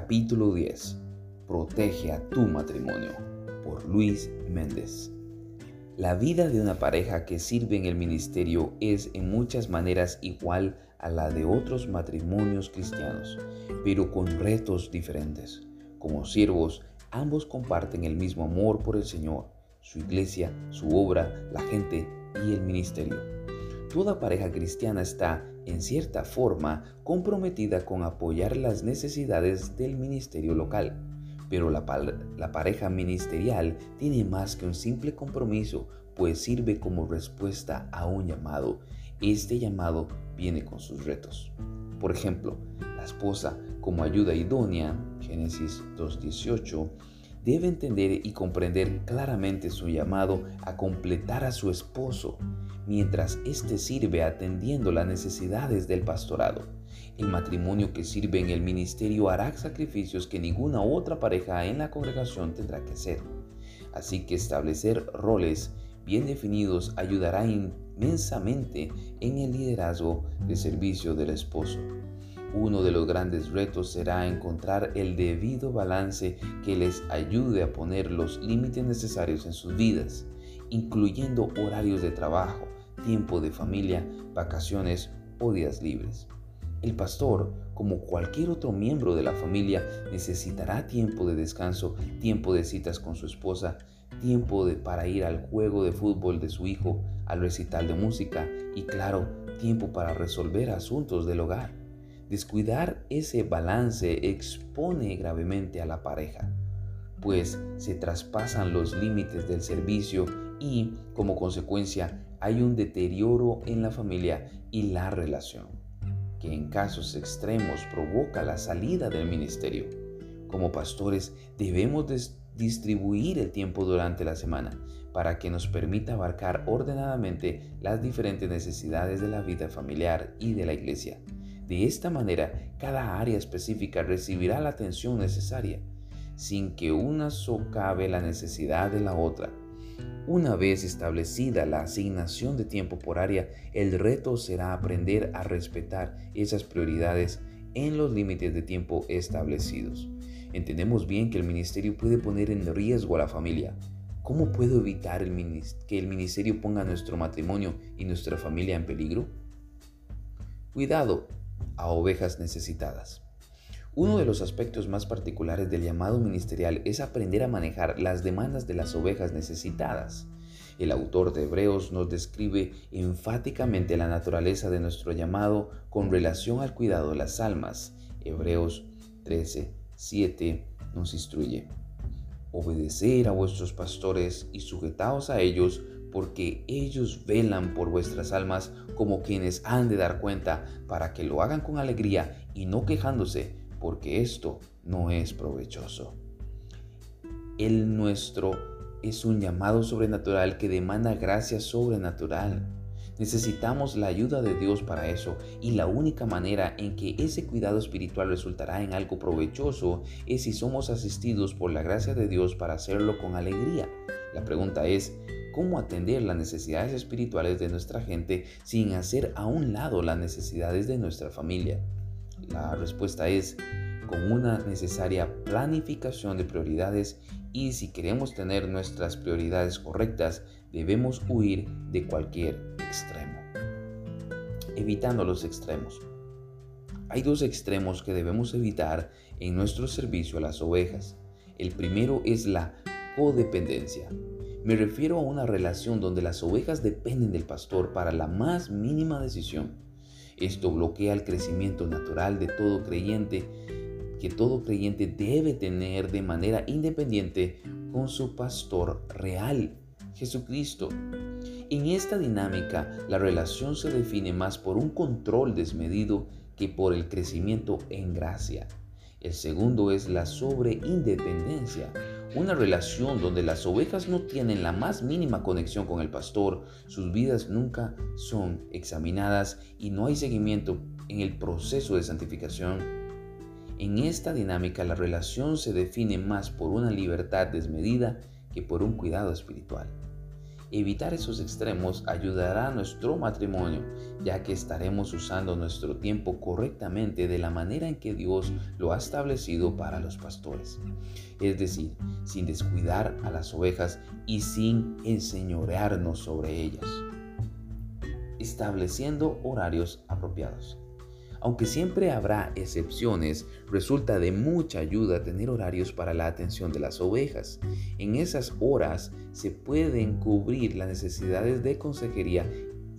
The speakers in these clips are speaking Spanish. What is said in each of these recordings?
Capítulo 10. Protege a tu matrimonio. Por Luis Méndez. La vida de una pareja que sirve en el ministerio es en muchas maneras igual a la de otros matrimonios cristianos, pero con retos diferentes. Como siervos, ambos comparten el mismo amor por el Señor, su iglesia, su obra, la gente y el ministerio. Toda pareja cristiana está, en cierta forma, comprometida con apoyar las necesidades del ministerio local pero la, pareja ministerial tiene más que un simple compromiso, pues sirve como respuesta a un llamado. Este llamado viene con sus retos. Por ejemplo, la esposa, como ayuda idónea, Génesis 2.18, debe entender y comprender claramente su llamado a completar a su esposo, mientras éste sirve atendiendo las necesidades del pastorado. El matrimonio que sirve en el ministerio hará sacrificios que ninguna otra pareja en la congregación tendrá que hacer. Así que establecer roles bien definidos ayudará inmensamente en el liderazgo de servicio del esposo. Uno de los grandes retos será encontrar el debido balance que les ayude a poner los límites necesarios en sus vidas, incluyendo horarios de trabajo, tiempo de familia, vacaciones o días libres. El pastor, como cualquier otro miembro de la familia, necesitará tiempo de descanso, tiempo de citas con su esposa, tiempo de, para ir al juego de fútbol de su hijo, al recital de música y claro, tiempo para resolver asuntos del hogar. Descuidar ese balance expone gravemente a la pareja, pues se traspasan los límites del servicio y, como consecuencia, hay un deterioro en la familia y la relación, que en casos extremos provoca la salida del ministerio. Como pastores debemos distribuir el tiempo durante la semana para que nos permita abarcar ordenadamente las diferentes necesidades de la vida familiar y de la iglesia. De esta manera, cada área específica recibirá la atención necesaria, sin que una socave la necesidad de la otra. Una vez establecida la asignación de tiempo por área, el reto será aprender a respetar esas prioridades en los límites de tiempo establecidos. Entendemos bien que el ministerio puede poner en riesgo a la familia. ¿Cómo puedo evitar que el ministerio ponga nuestro matrimonio y nuestra familia en peligro? Cuidado, a ovejas necesitadas. Uno de los aspectos más particulares del llamado ministerial es aprender a manejar las demandas de las ovejas necesitadas. El autor de Hebreos nos describe enfáticamente la naturaleza de nuestro llamado con relación al cuidado de las almas. Hebreos 13, 7 nos instruye. Obedecer a vuestros pastores y sujetaos a ellos porque ellos velan por vuestras almas como quienes han de dar cuenta, para que lo hagan con alegría y no quejándose, porque esto no es provechoso. El nuestro es un llamado sobrenatural que demanda gracia sobrenatural. Necesitamos la ayuda de Dios para eso y la única manera en que ese cuidado espiritual resultará en algo provechoso es si somos asistidos por la gracia de Dios para hacerlo con alegría. La pregunta es, cómo atender las necesidades espirituales de nuestra gente sin hacer a un lado las necesidades de nuestra familia. La respuesta es con una necesaria planificación de prioridades y si queremos tener nuestras prioridades correctas debemos huir de cualquier extremo. Evitando los extremos. Hay dos extremos que debemos evitar en nuestro servicio a las ovejas. El primero es la codependencia. Me refiero a una relación donde las ovejas dependen del pastor para la más mínima decisión. Esto bloquea el crecimiento natural de todo creyente que todo creyente debe tener de manera independiente con su pastor real, Jesucristo. En esta dinámica, la relación se define más por un control desmedido que por el crecimiento en gracia. El segundo es la sobreindependencia, una relación donde las ovejas no tienen la más mínima conexión con el pastor, sus vidas nunca son examinadas y no hay seguimiento en el proceso de santificación. En esta dinámica la relación se define más por una libertad desmedida que por un cuidado espiritual. Evitar esos extremos ayudará a nuestro matrimonio, ya que estaremos usando nuestro tiempo correctamente de la manera en que Dios lo ha establecido para los pastores. Es decir, sin descuidar a las ovejas y sin enseñorearnos sobre ellas. Estableciendo horarios apropiados. Aunque siempre habrá excepciones, resulta de mucha ayuda tener horarios para la atención de las ovejas. En esas horas se pueden cubrir las necesidades de consejería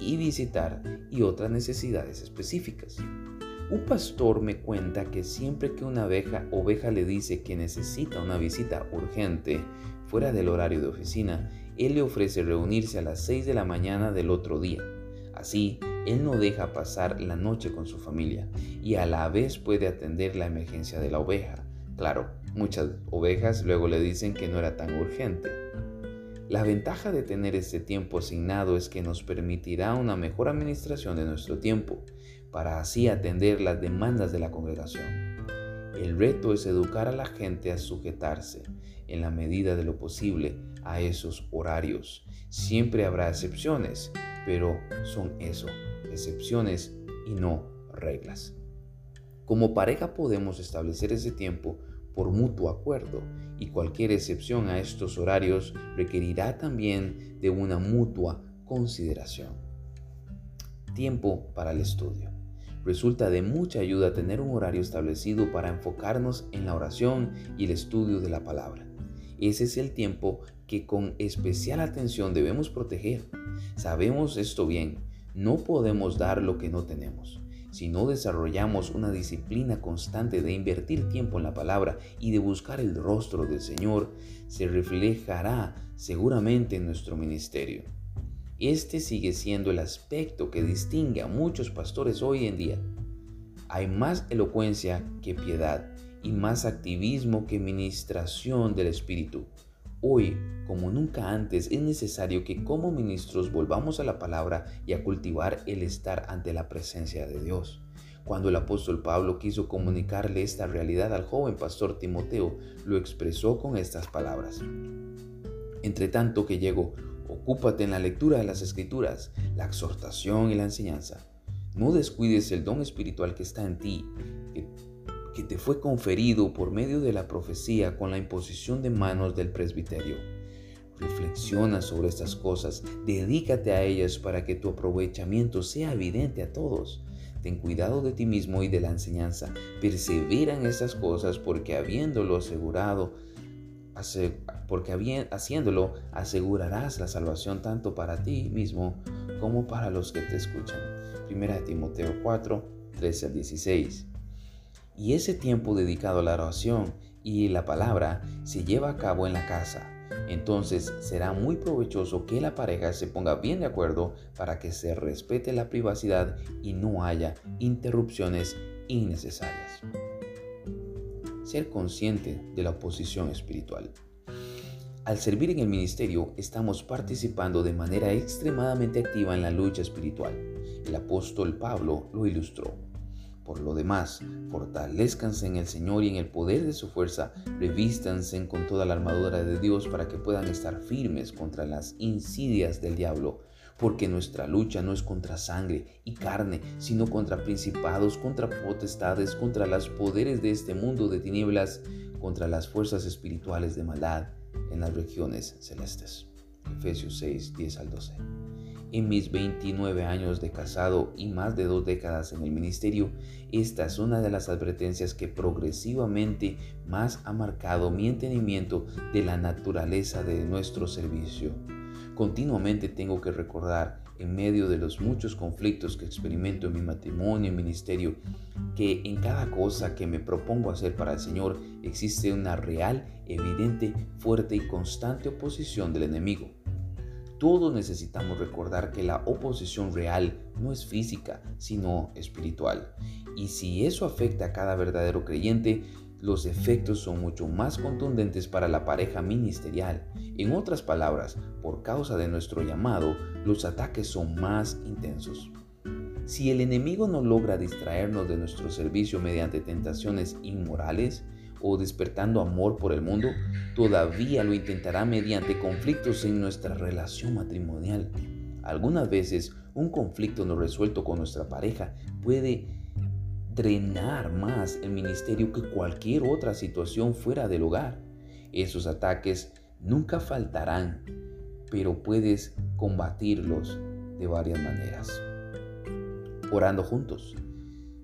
y visitar y otras necesidades específicas. Un pastor me cuenta que siempre que una oveja, oveja le dice que necesita una visita urgente fuera del horario de oficina, él le ofrece reunirse a las 6 de la mañana del otro día. Así, él no deja pasar la noche con su familia y a la vez puede atender la emergencia de la oveja. Claro, muchas ovejas luego le dicen que no era tan urgente. La ventaja de tener este tiempo asignado es que nos permitirá una mejor administración de nuestro tiempo, para así atender las demandas de la congregación. El reto es educar a la gente a sujetarse, en la medida de lo posible, a esos horarios. Siempre habrá excepciones, pero son eso, excepciones y no reglas. Como pareja podemos establecer ese tiempo por mutuo acuerdo y cualquier excepción a estos horarios requerirá también de una mutua consideración. Tiempo para el estudio. Resulta de mucha ayuda tener un horario establecido para enfocarnos en la oración y el estudio de la palabra. Ese es el tiempo que con especial atención debemos proteger. Sabemos esto bien, no podemos dar lo que no tenemos. Si no desarrollamos una disciplina constante de invertir tiempo en la palabra y de buscar el rostro del Señor, se reflejará seguramente en nuestro ministerio. Este sigue siendo el aspecto que distingue a muchos pastores hoy en día. Hay más elocuencia que piedad y más activismo que ministración del Espíritu. Hoy, como nunca antes, es necesario que como ministros volvamos a la palabra y a cultivar el estar ante la presencia de Dios. Cuando el apóstol Pablo quiso comunicarle esta realidad al joven pastor Timoteo, lo expresó con estas palabras. Entre tanto que llego, ocúpate en la lectura de las escrituras, la exhortación y la enseñanza. No descuides el don espiritual que está en ti, te fue conferido por medio de la profecía con la imposición de manos del presbiterio. Reflexiona sobre estas cosas, dedícate a ellas para que tu aprovechamiento sea evidente a todos. Ten cuidado de ti mismo y de la enseñanza. Persevera en estas cosas porque habiéndolo asegurado, porque haciéndolo asegurarás la salvación tanto para ti mismo como para los que te escuchan. Primera Timoteo 4, 13 al 16. Y ese tiempo dedicado a la oración y la palabra se lleva a cabo en la casa. Entonces será muy provechoso que la pareja se ponga bien de acuerdo para que se respete la privacidad y no haya interrupciones innecesarias. Ser consciente de la oposición espiritual. Al servir en el ministerio estamos participando de manera extremadamente activa en la lucha espiritual. El apóstol Pablo lo ilustró. Por lo demás, fortalezcanse en el Señor y en el poder de su fuerza, revístanse con toda la armadura de Dios para que puedan estar firmes contra las insidias del diablo. Porque nuestra lucha no es contra sangre y carne, sino contra principados, contra potestades, contra los poderes de este mundo de tinieblas, contra las fuerzas espirituales de maldad en las regiones celestes. Efesios 6, 10 al 12. En mis 29 años de casado y más de dos décadas en el ministerio, esta es una de las advertencias que progresivamente más ha marcado mi entendimiento de la naturaleza de nuestro servicio. Continuamente tengo que recordar, en medio de los muchos conflictos que experimento en mi matrimonio y ministerio, que en cada cosa que me propongo hacer para el Señor existe una real, evidente, fuerte y constante oposición del enemigo. Todos necesitamos recordar que la oposición real no es física, sino espiritual. Y si eso afecta a cada verdadero creyente, los efectos son mucho más contundentes para la pareja ministerial. En otras palabras, por causa de nuestro llamado, los ataques son más intensos. Si el enemigo no logra distraernos de nuestro servicio mediante tentaciones inmorales, o despertando amor por el mundo, todavía lo intentará mediante conflictos en nuestra relación matrimonial. Algunas veces un conflicto no resuelto con nuestra pareja puede drenar más el ministerio que cualquier otra situación fuera del hogar. Esos ataques nunca faltarán, pero puedes combatirlos de varias maneras. Orando juntos,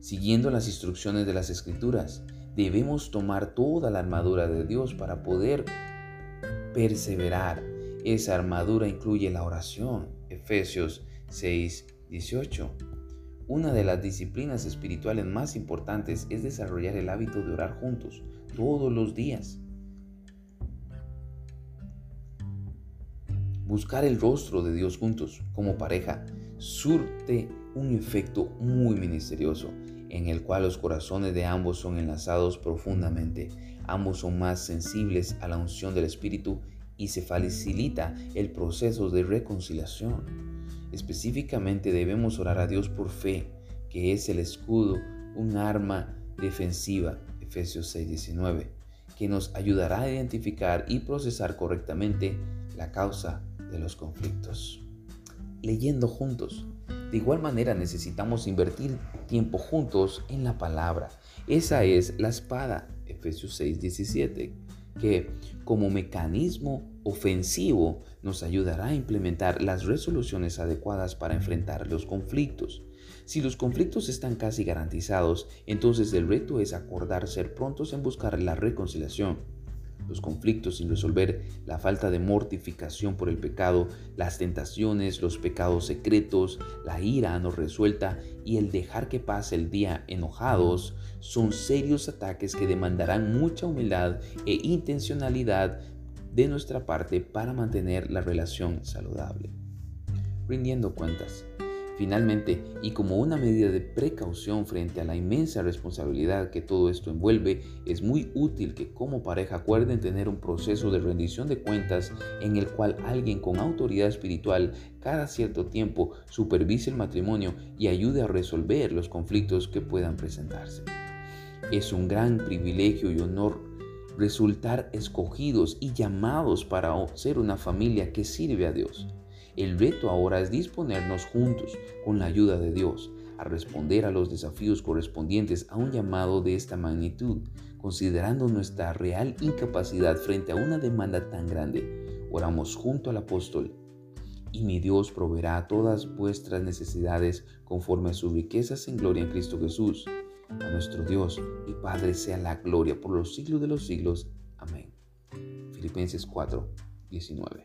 siguiendo las instrucciones de las escrituras, debemos tomar toda la armadura de Dios para poder perseverar. Esa armadura incluye la oración, Efesios 6, 18. Una de las disciplinas espirituales más importantes es desarrollar el hábito de orar juntos todos los días. Buscar el rostro de Dios juntos como pareja surte un efecto muy misterioso en el cual los corazones de ambos son enlazados profundamente. Ambos son más sensibles a la unción del Espíritu y se facilita el proceso de reconciliación. Específicamente debemos orar a Dios por fe, que es el escudo, un arma defensiva, Efesios 6:19, que nos ayudará a identificar y procesar correctamente la causa de los conflictos. Leyendo juntos. De igual manera necesitamos invertir tiempo juntos en la palabra. Esa es la espada, Efesios 6:17 que como mecanismo ofensivo nos ayudará a implementar las resoluciones adecuadas para enfrentar los conflictos. Si los conflictos están casi garantizados, entonces el reto es acordar ser prontos en buscar la reconciliación los conflictos sin resolver, la falta de mortificación por el pecado, las tentaciones, los pecados secretos, la ira no resuelta y el dejar que pase el día enojados son serios ataques que demandarán mucha humildad e intencionalidad de nuestra parte para mantener la relación saludable. Rindiendo cuentas. Finalmente, y como una medida de precaución frente a la inmensa responsabilidad que todo esto envuelve, es muy útil que como pareja acuerden tener un proceso de rendición de cuentas en el cual alguien con autoridad espiritual cada cierto tiempo supervise el matrimonio y ayude a resolver los conflictos que puedan presentarse. Es un gran privilegio y honor resultar escogidos y llamados para ser una familia que sirve a Dios. El reto ahora es disponernos juntos, con la ayuda de Dios, a responder a los desafíos correspondientes a un llamado de esta magnitud, considerando nuestra real incapacidad frente a una demanda tan grande. Oramos junto al apóstol. Y mi Dios proveerá todas vuestras necesidades conforme a sus riquezas en gloria en Cristo Jesús. A nuestro Dios y Padre sea la gloria por los siglos de los siglos. Amén. Filipenses 4, 19.